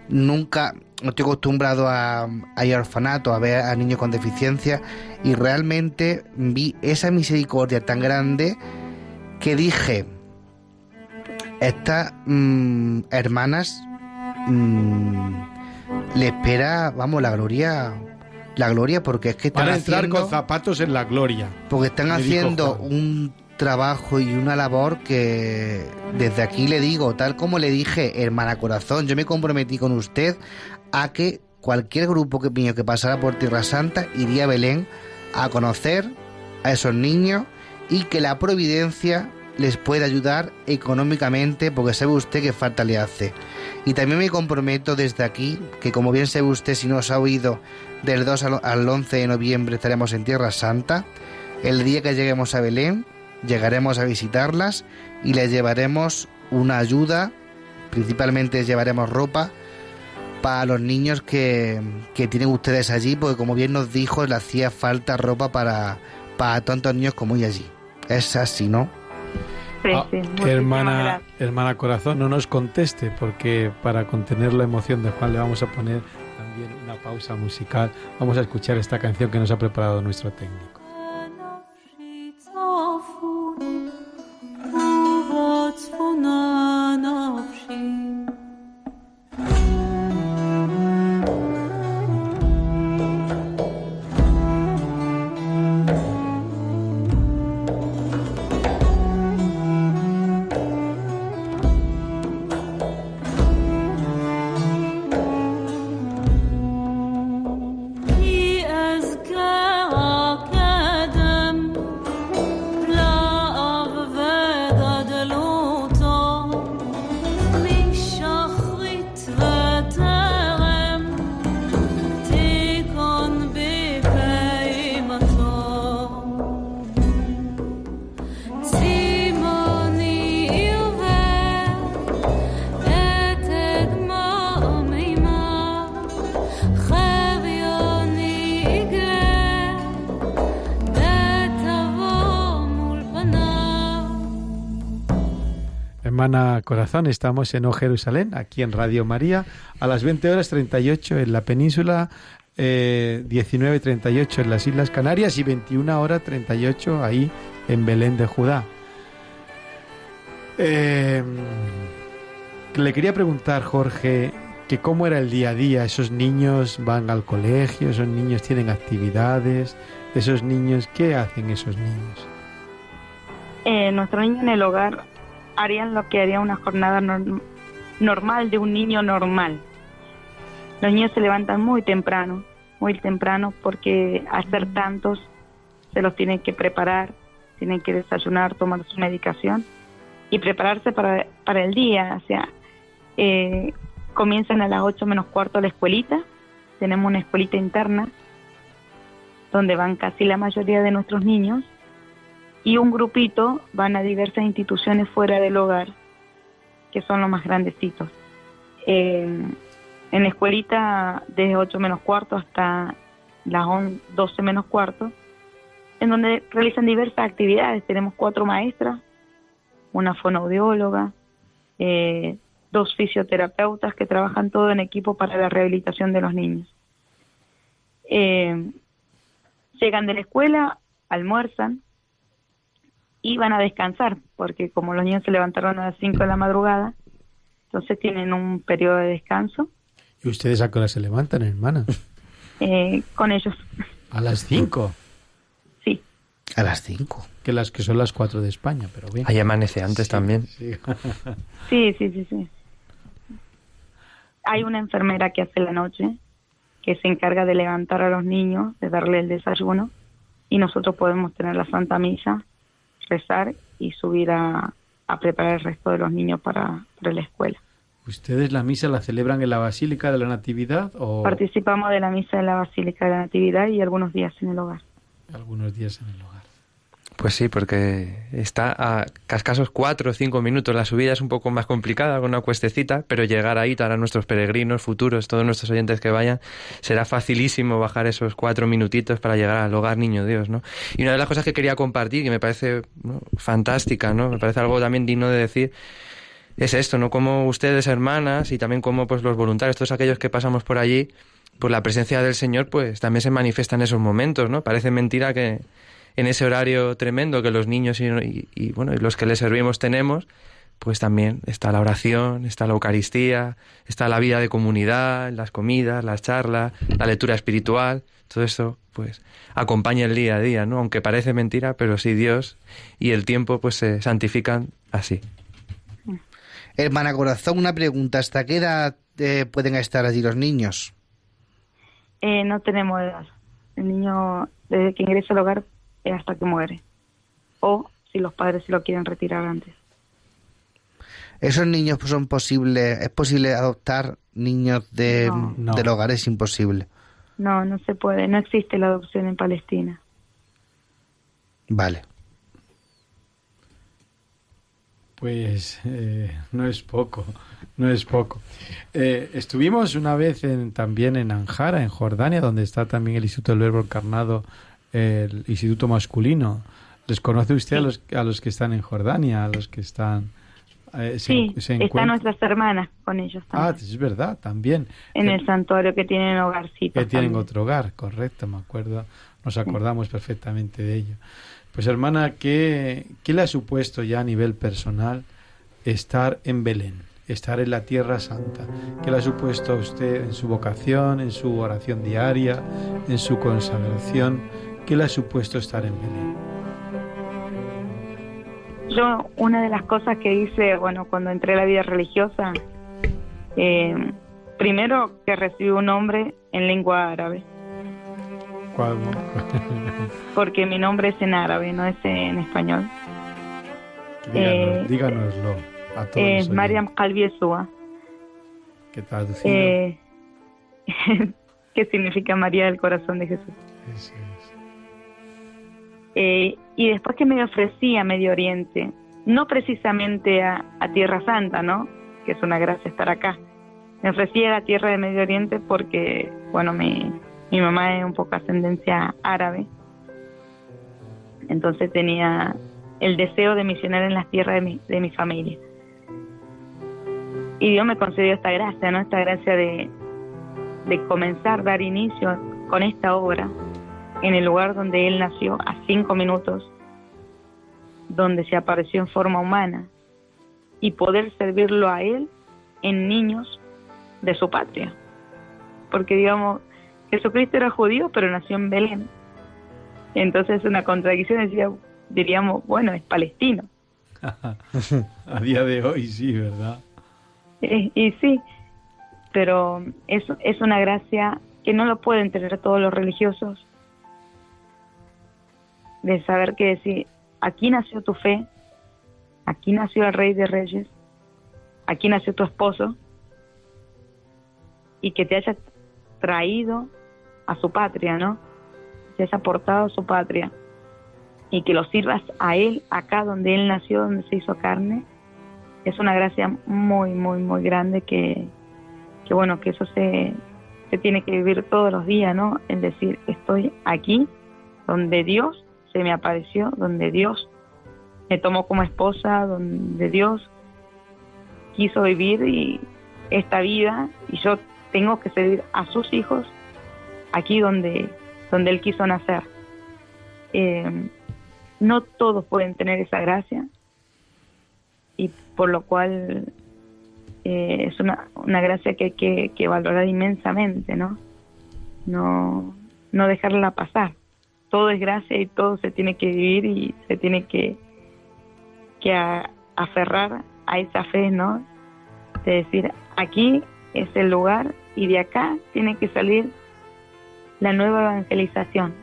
nunca no estoy acostumbrado a, a, ir orfanato, a ver a niños con deficiencia y realmente vi esa misericordia tan grande que dije, estas mm, hermanas mm, le espera, vamos, la gloria, la gloria porque es que están Para entrar con zapatos en la gloria. Porque están haciendo un trabajo y una labor que desde aquí le digo, tal como le dije, hermana corazón, yo me comprometí con usted a que cualquier grupo que que pasara por Tierra Santa iría a Belén a conocer a esos niños y que la providencia les pueda ayudar económicamente porque sabe usted que falta le hace. Y también me comprometo desde aquí que como bien sabe usted si no os ha oído del 2 al 11 de noviembre estaremos en Tierra Santa. El día que lleguemos a Belén llegaremos a visitarlas y les llevaremos una ayuda, principalmente llevaremos ropa para los niños que, tienen ustedes allí, porque como bien nos dijo, le hacía falta ropa para, para tantos niños como ella allí. Es así, ¿no? Sí, ah, hermana, hermana Corazón, no nos conteste, porque para contener la emoción de Juan le vamos a poner también una pausa musical. Vamos a escuchar esta canción que nos ha preparado nuestro técnico. No. Corazón, estamos en O Jerusalén, aquí en Radio María, a las 20 horas 38 en la península, eh, 19.38 en las Islas Canarias y 21 horas 38 ahí en Belén de Judá. Eh, le quería preguntar, Jorge, que cómo era el día a día. Esos niños van al colegio, esos niños tienen actividades, esos niños, ¿qué hacen esos niños? Eh, nuestros niños en el hogar harían lo que haría una jornada norm- normal de un niño normal. Los niños se levantan muy temprano, muy temprano, porque al ser tantos se los tienen que preparar, tienen que desayunar, tomar su medicación y prepararse para, para el día. O sea, eh, comienzan a las 8 menos cuarto la escuelita, tenemos una escuelita interna donde van casi la mayoría de nuestros niños y un grupito van a diversas instituciones fuera del hogar, que son los más grandecitos. Eh, en la escuelita desde 8 menos cuarto hasta las 11, 12 menos cuarto, en donde realizan diversas actividades. Tenemos cuatro maestras, una fonoaudióloga, eh, dos fisioterapeutas que trabajan todo en equipo para la rehabilitación de los niños. Eh, llegan de la escuela, almuerzan y van a descansar, porque como los niños se levantaron a las 5 de la madrugada, entonces tienen un periodo de descanso ¿Y ustedes a qué hora se levantan, hermana? eh, con ellos. A las 5, Sí, A las 5. que las que son las 4 de España, pero bien. Ahí amanece antes también. Sí. sí, sí, sí, sí. Hay una enfermera que hace la noche, que se encarga de levantar a los niños, de darle el desayuno, y nosotros podemos tener la Santa Misa, rezar y subir a, a preparar el resto de los niños para, para la escuela. ¿Ustedes la misa la celebran en la Basílica de la Natividad o Participamos de la misa de la Basílica de la Natividad y algunos días en el hogar. algunos días en el hogar? Pues sí, porque está a cascasos cuatro o cinco minutos. La subida es un poco más complicada con una cuestecita, pero llegar ahí para nuestros peregrinos futuros, todos nuestros oyentes que vayan, será facilísimo bajar esos cuatro minutitos para llegar al hogar Niño Dios, ¿no? Y una de las cosas que quería compartir, que me parece fantástica, ¿no? Me parece algo también digno de decir, es esto, ¿no? Como ustedes, hermanas, y también como pues los voluntarios, todos aquellos que pasamos por allí, pues la presencia del Señor, pues también se manifiesta en esos momentos, ¿no? Parece mentira que en ese horario tremendo que los niños y, y- y, bueno y los que les servimos tenemos, pues también está la oración, está la Eucaristía, está la vida de comunidad, las comidas, las charlas, la lectura espiritual, todo eso pues acompaña el día a día, ¿no? Aunque parece mentira, pero sí Dios y el tiempo pues se santifican así. Hermana Corazón, una pregunta. ¿Hasta qué edad eh, pueden estar allí los niños? Eh, no tenemos edad. El niño, desde que ingresa al hogar, hasta que muere. O si los padres se lo quieren retirar antes. ¿Esos niños son posibles? ¿Es posible adoptar niños de, No. No. del hogar? Es imposible. No, no se puede. No existe la adopción en Palestina. Vale. Pues eh, no es poco, no es poco. Eh, estuvimos una vez en, también en Anjara, en Jordania, donde está también el Instituto del Verbo Encarnado, el Instituto Masculino. ¿Les conoce usted a, los, a los que están en Jordania, a los que están... eh, Sí, se están nuestras hermanas con ellos Ah, también. es verdad, también. en el santuario que tienen hogarcitos. que tienen también. otro hogar, correcto, me acuerdo, nos acordamos perfectamente de ello. Pues hermana, ¿qué, ¿qué le ha supuesto ya a nivel personal estar en Belén, estar en la Tierra Santa? ¿Qué le ha supuesto a usted en su vocación, en su oración diaria, en su consagración? ¿Qué le ha supuesto estar en Belén? Yo, una de las cosas que hice, bueno, cuando entré a la vida religiosa, eh, primero que recibí un nombre en lengua árabe, ¿Cuál- porque mi nombre es en árabe, no es en español. díganos- Eh, díganoslo a todos. Los Mariam oyentes, Qalbi Esua, que traducido eh, que significa María del Corazón de Jesús. es- es- Eh, y después que me ofrecí a Medio Oriente, no precisamente a, Tierra Santa, ¿no? Que es una gracia estar acá. Me ofrecí a la Tierra de Medio Oriente porque, bueno, mi, mi mamá es un poco ascendencia árabe. Entonces tenía el deseo de misionar en las tierras de mi, de mi familia. y Dios me concedió esta gracia, ¿no? Esta gracia de, de comenzar, dar inicio con esta obra en el lugar donde Él nació, a cinco minutos, donde se apareció en forma humana, y poder servirlo a Él en niños de su patria. Porque, digamos, Jesucristo era judío, pero nació en Belén. Entonces, una contradicción decía, diríamos, bueno, es palestino. a día de hoy sí, ¿verdad? y sí, pero es, es una gracia que no lo pueden tener todos los religiosos, de saber que decir, aquí nació tu fe, aquí nació el rey de reyes, aquí nació tu esposo, y que te haya traído a su patria, ¿no? Te haya aportado a su patria, y que lo sirvas a él acá donde él nació, donde se hizo carne, es una gracia muy, muy, muy grande que, que bueno, que eso se, se tiene que vivir todos los días, ¿no? En decir, estoy aquí, donde Dios me apareció, donde Dios me tomó como esposa, donde Dios quiso vivir y esta vida y yo tengo que servir a sus hijos aquí donde, donde Él quiso nacer. Eh, no todos pueden tener esa gracia, y por lo cual eh, es una, una gracia que hay que, valorar inmensamente, ¿no? ¿no? No dejarla pasar. Todo es gracia y todo se tiene que vivir y se tiene que, que aferrar a esa fe, ¿no? De decir, aquí es el lugar y de acá tiene que salir la nueva evangelización.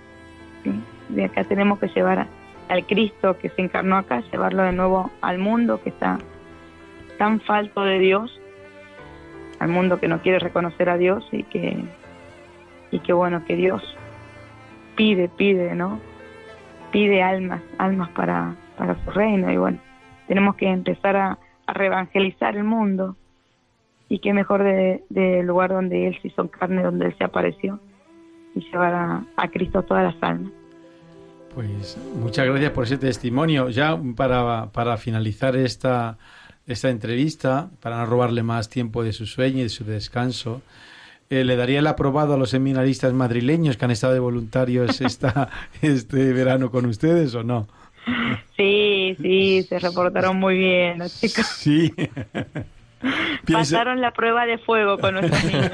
De acá tenemos que llevar al Cristo que se encarnó acá, llevarlo de nuevo al mundo que está tan falto de Dios, al mundo que no quiere reconocer a Dios y que, y que bueno, que Dios pide, pide, ¿no? Pide almas, almas para, para su reino y bueno, tenemos que empezar a, a reevangelizar el mundo y qué mejor del de lugar donde Él se hizo carne, donde Él se apareció y llevar a, a Cristo todas las almas. Pues muchas gracias por ese testimonio. Ya para, para finalizar esta, esta entrevista, para no robarle más tiempo de su sueño y de su descanso, eh, ¿le daría el aprobado a los seminaristas madrileños que han estado de voluntarios esta, este verano con ustedes o no? Sí, sí, se reportaron muy bien los chicos. Sí. Pasaron la prueba de fuego con nuestros niños.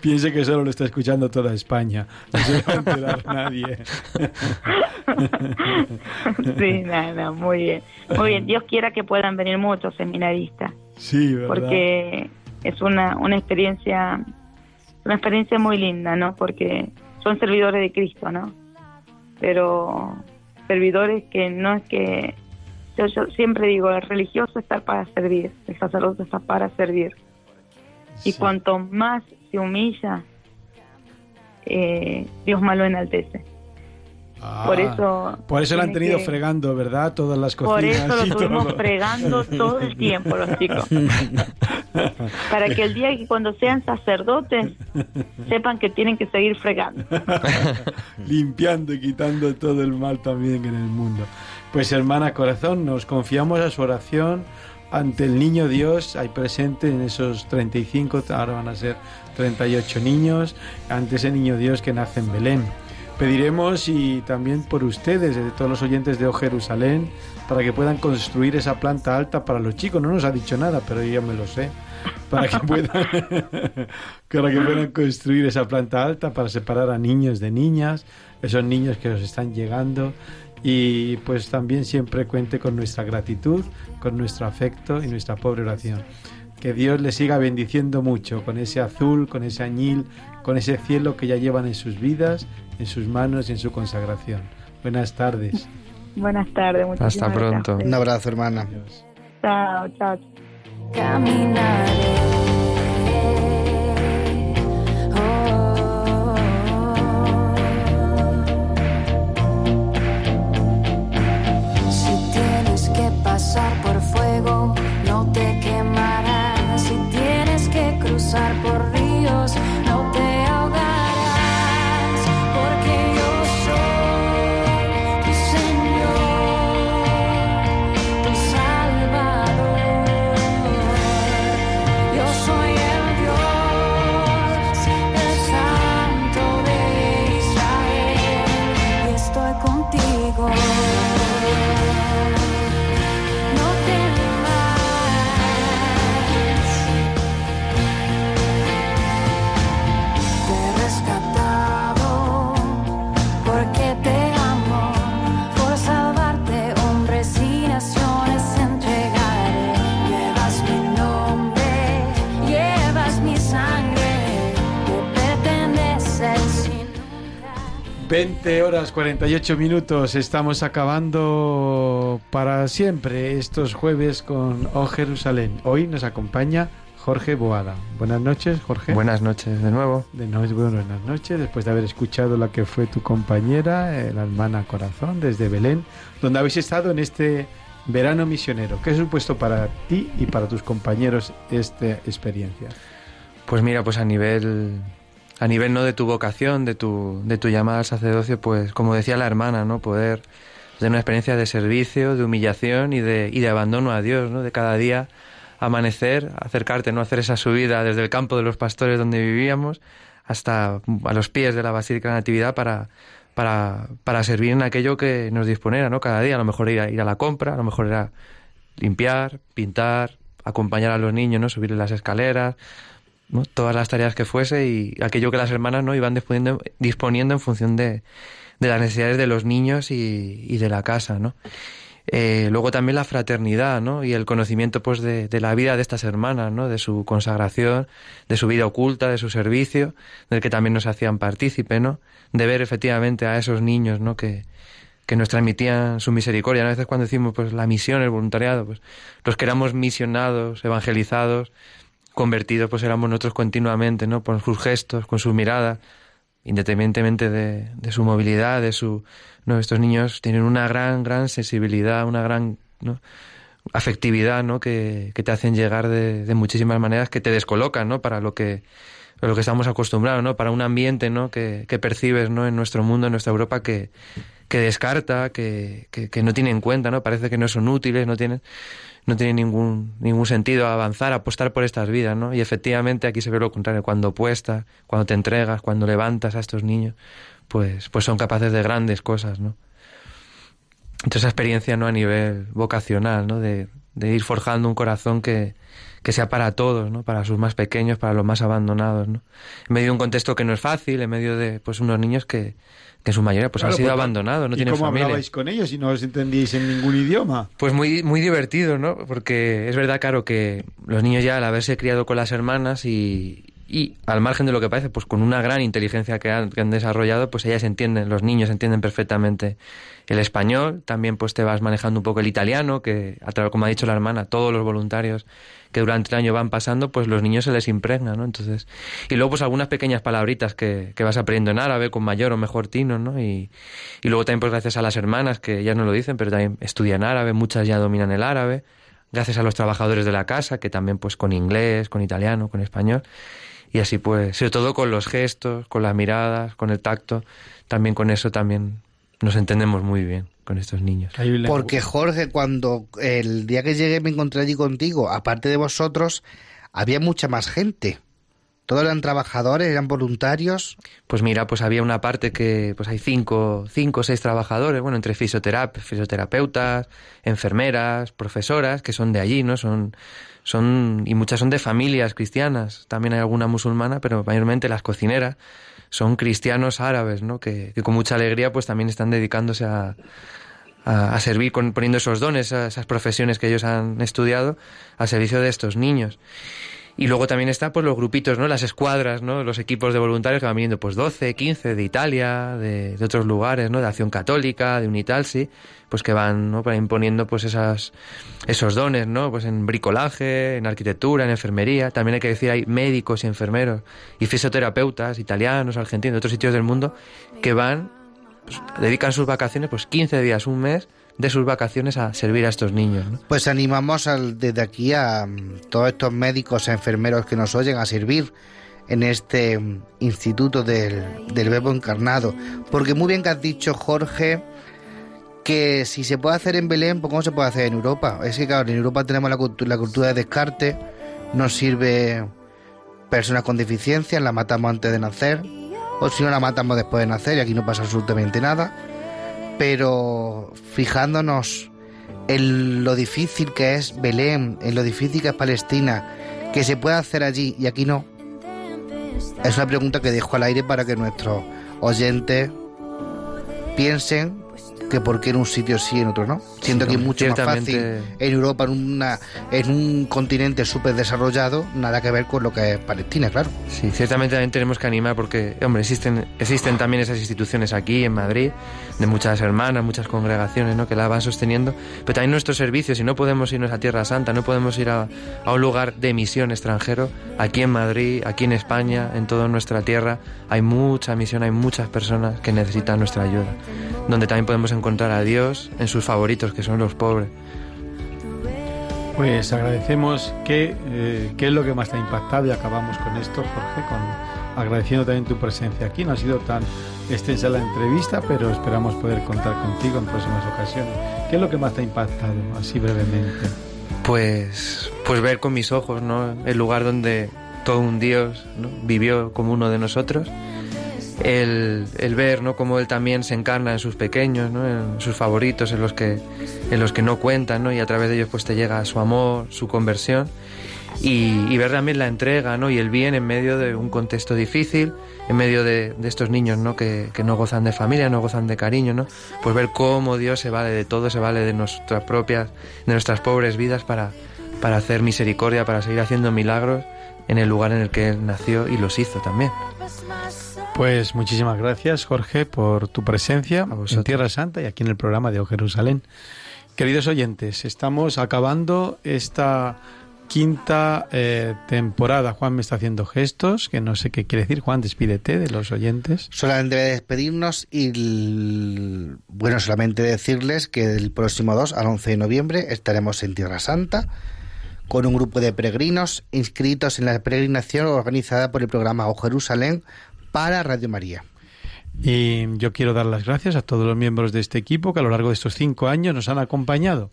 Piense que solo lo está escuchando toda España. No se va a enterar nadie. sí, nada, muy bien. Muy bien. Dios quiera que puedan venir muchos seminaristas. Sí, ¿verdad? Porque es una, una experiencia una experiencia muy linda, ¿no? Porque son servidores de Cristo, ¿no? Pero servidores que no es que yo, siempre digo, el religioso está para servir, el sacerdote está para servir. Y cuanto más se humilla, eh, Dios más lo enaltece. Ah, por eso por eso lo han tenido fregando, ¿verdad? Todas las cocinas. Por eso lo estuvimos fregando todo el tiempo los chicos. Para que el día que cuando sean sacerdotes sepan que tienen que seguir fregando. Limpiando y quitando todo el mal también en el mundo. Pues hermana corazón, nos confiamos a su oración ante el niño Dios, hay presente en esos 35, ahora van a ser 38 niños, ante ese niño Dios que nace en Belén. Pediremos y también por ustedes, de todos los oyentes de O Jerusalén, para que puedan construir esa planta alta para los chicos. No nos ha dicho nada, pero yo ya me lo sé. Para que puedan, para que puedan construir esa planta alta para separar a niños de niñas, esos niños que nos están llegando y pues también siempre cuente con nuestra gratitud, con nuestro afecto y nuestra pobre oración. Que Dios les siga bendiciendo mucho con ese azul, con ese añil, con ese cielo que ya llevan en sus vidas, en sus manos y en su consagración. Buenas tardes. Buenas tardes, Hasta pronto. Un abrazo, hermana. Chao, chao. 20 horas 48 minutos, estamos acabando para siempre estos jueves con Oh Jerusalén. Hoy nos acompaña Jorge Boada. Buenas noches, Jorge. Buenas noches de nuevo. De nuevo, buenas noches, después de haber escuchado la que fue tu compañera, eh, la hermana Corazón, desde Belén, donde habéis estado en este verano misionero. ¿Qué ha supuesto para ti y para tus compañeros esta experiencia? Pues mira, pues a nivel a nivel no de tu vocación, de tu, de tu llamada al sacerdocio, pues como decía la hermana, ¿no? Poder tener una experiencia de servicio, de humillación y de, y de abandono a Dios, ¿no? De cada día amanecer, acercarte, no hacer esa subida desde el campo de los pastores donde vivíamos hasta a los pies de la Basílica de la Natividad para, para, para servir en aquello que nos disponera, ¿no? Cada día, a lo mejor ir a, ir a la compra, a lo mejor era limpiar, pintar, acompañar a los niños, ¿no? Subir las escaleras, todas las tareas que fuese y aquello que las hermanas no iban disponiendo, disponiendo en función de, de las necesidades de los niños y, de la casa, ¿no? Eh, luego también la fraternidad, ¿no? Y el conocimiento, pues, de, de, la vida de estas hermanas, ¿no? De su consagración, de su vida oculta, de su servicio, del que también nos hacían partícipe, ¿no? De ver efectivamente a esos niños, ¿no? Que, que nos transmitían su misericordia. A veces cuando decimos, pues, la misión, el voluntariado, pues, los que éramos misionados, evangelizados, convertidos pues éramos nosotros continuamente, ¿no? Por sus gestos, con sus miradas, independientemente de, de su movilidad, de su... No, estos niños tienen una gran, gran sensibilidad, una gran afectividad, ¿no? Que, que te hacen llegar de, de, muchísimas maneras, que te descolocan, ¿no? Para lo que, lo que estamos acostumbrados, ¿no? Para un ambiente, ¿no? Que, que percibes, ¿no? En nuestro mundo, en nuestra Europa, que, que descarta, que, que, no tiene en cuenta, ¿no? Parece que no son útiles, no tienen no tiene ningún, ningún sentido avanzar, apostar por estas vidas, ¿no? Y efectivamente aquí se ve lo contrario, cuando apuestas, cuando te entregas, cuando levantas a estos niños, pues, pues son capaces de grandes cosas, ¿no? Entonces esa experiencia, ¿no? A nivel vocacional, ¿no? De, de ir forjando un corazón que, que sea para todos, ¿no? Para sus más pequeños, para los más abandonados, ¿no? En medio de un contexto que no es fácil, en medio de, pues, unos niños que, que en su mayoría pues claro, han sido pues, abandonados, no ¿y tienen cómo familia. hablabais con ellos si no os entendíais en ningún idioma? Pues muy, muy divertido, ¿no? Porque es verdad, claro, que los niños ya al haberse criado con las hermanas y, y al margen de lo que parece, pues con una gran inteligencia que han, que han, desarrollado, pues ellas entienden, los niños entienden perfectamente el español, también pues te vas manejando un poco el italiano, que como ha dicho la hermana, todos los voluntarios que durante el año van pasando, pues los niños se les impregna, ¿no? Entonces, y luego pues algunas pequeñas palabritas que, que vas aprendiendo en árabe con mayor o mejor tino, ¿no? Y, y luego también pues gracias a las hermanas, que ya no lo dicen, pero también estudian árabe, muchas ya dominan el árabe, gracias a los trabajadores de la casa, que también pues con inglés, con italiano, con español, y así pues, sobre todo con los gestos, con las miradas, con el tacto, también con eso también nos entendemos muy bien con estos niños. Porque Jorge, cuando el día que llegué me encontré allí contigo, aparte de vosotros, había mucha más gente. ¿Todos eran trabajadores, eran voluntarios? Pues mira, pues había una parte que pues hay cinco, cinco o seis trabajadores, bueno, entre fisioterap fisioterapeutas, enfermeras, profesoras, que son de allí, ¿no? Son, son, y muchas son de familias cristianas, también hay alguna musulmana, pero mayormente las cocineras son cristianos árabes, ¿no? Que, que con mucha alegría pues también están dedicándose a, a, servir con, poniendo esos dones, esas profesiones que ellos han estudiado al servicio de estos niños. Y luego también está pues los grupitos, ¿no? Las escuadras, ¿no? Los equipos de voluntarios que van viniendo pues 12, 15 de Italia, de, de otros lugares, ¿no? De Acción Católica, de Unitalsi, pues que van, ¿no? Imponiendo pues esas esos dones, ¿no? Pues en bricolaje, en arquitectura, en enfermería, también hay que decir hay médicos y enfermeros y fisioterapeutas italianos, argentinos, de otros sitios del mundo que van pues, dedican sus vacaciones pues 15 días, un mes de sus vacaciones a servir a estos niños. Pues animamos al, desde aquí a um, todos estos médicos e enfermeros que nos oyen a servir en este um, instituto del, del Verbo Encarnado. Porque muy bien que has dicho, Jorge, que si se puede hacer en Belén, pues ¿cómo se puede hacer en Europa? Es que, claro, en Europa tenemos la, la cultura de descarte, nos sirve personas con deficiencias, la matamos antes de nacer, o si no la matamos después de nacer y aquí no pasa absolutamente nada pero fijándonos en lo difícil que es Belén, en lo difícil que es Palestina, que se puede hacer allí y aquí no. Es una pregunta que dejo al aire para que nuestros oyentes piensen que por qué en un sitio sí y en otro no. Siento que es mucho más fácil en Europa, en, una, en un continente súper desarrollado, nada que ver con lo que es Palestina, claro. Sí, ciertamente también tenemos que animar porque, hombre, existen, existen también esas instituciones aquí en Madrid, de muchas hermanas, muchas congregaciones ¿no? que la van sosteniendo, pero también nuestros servicios, si no podemos irnos a Tierra Santa, no podemos ir a, a un lugar de misión extranjero, aquí en Madrid, aquí en España, en toda nuestra tierra, hay mucha misión, hay muchas personas que necesitan nuestra ayuda, donde también podemos encontrar a Dios en sus favoritos, que son los pobres. Pues agradecemos que, eh, qué es lo que más te ha impactado y acabamos con esto, Jorge, con, agradeciendo también tu presencia aquí. No ha sido tan extensa la entrevista, pero esperamos poder contar contigo en próximas ocasiones. ¿Qué es lo que más te ha impactado, así brevemente? Pues, pues ver con mis ojos, ¿no? El lugar donde todo un Dios vivió como uno de nosotros el, el, ver ¿no? cómo él también se encarna en sus pequeños, ¿no? en sus favoritos, en los que, en los que no cuentan, ¿no? y a través de ellos pues te llega su amor, su conversión, y, y, ver también la entrega ¿no? y el bien en medio de un contexto difícil, en medio de, de estos niños ¿no? Que, que, no gozan de familia, no gozan de cariño, ¿no? pues ver cómo Dios se vale de todo, se vale de nuestras propias, de nuestras pobres vidas para, para hacer misericordia, para seguir haciendo milagros en el lugar en el que Él nació y los hizo también. Pues muchísimas gracias, Jorge, por tu presencia en Tierra Santa y aquí en el programa de O Jerusalén. Queridos oyentes, estamos acabando esta quinta eh, temporada. Juan me está haciendo gestos, que no sé qué quiere decir. Juan, despídete de los oyentes. Solamente despedirnos y, bueno, solamente decirles que el próximo 2 al 11 de noviembre estaremos en Tierra Santa con un grupo de peregrinos inscritos en la peregrinación organizada por el programa O Jerusalén para Radio María. Y yo quiero dar las gracias a todos los miembros de este equipo que a lo largo de estos cinco años nos han acompañado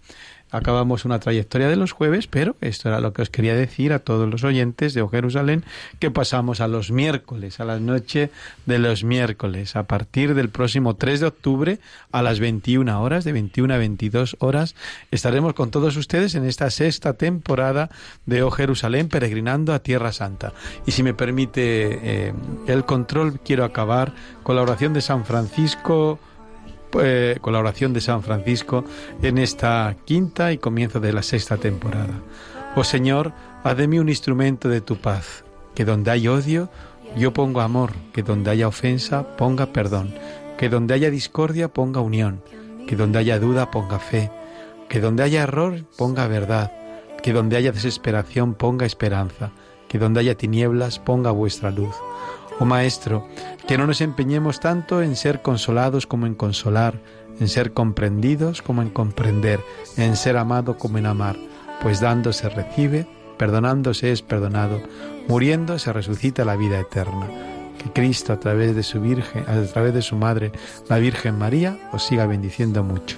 acabamos una trayectoria de los jueves, pero esto era lo que os quería decir a todos los oyentes de Jerusalén, que pasamos a los miércoles, a la noche de los miércoles, a partir del próximo 3 de octubre a las 21 horas, de 21 a 22 horas, estaremos con todos ustedes en esta sexta temporada de O Jerusalén, peregrinando a Tierra Santa. Y si me permite eh, el control, quiero acabar con la oración de San Francisco, eh, colaboración de San Francisco en esta quinta y comienzo de la sexta temporada. Oh Señor, haz de mí un instrumento de tu paz, que donde hay odio, yo pongo amor, que donde haya ofensa, ponga perdón, que donde haya discordia, ponga unión, que donde haya duda, ponga fe, que donde haya error, ponga verdad, que donde haya desesperación, ponga esperanza, que donde haya tinieblas, ponga vuestra luz. Oh Maestro, que no nos empeñemos tanto en ser consolados como en consolar, en ser comprendidos como en comprender, en ser amado como en amar, pues dando se recibe, perdonándose es perdonado, muriendo se resucita la vida eterna. Que Cristo a través de su Virgen, a través de su Madre, la Virgen María, os siga bendiciendo mucho.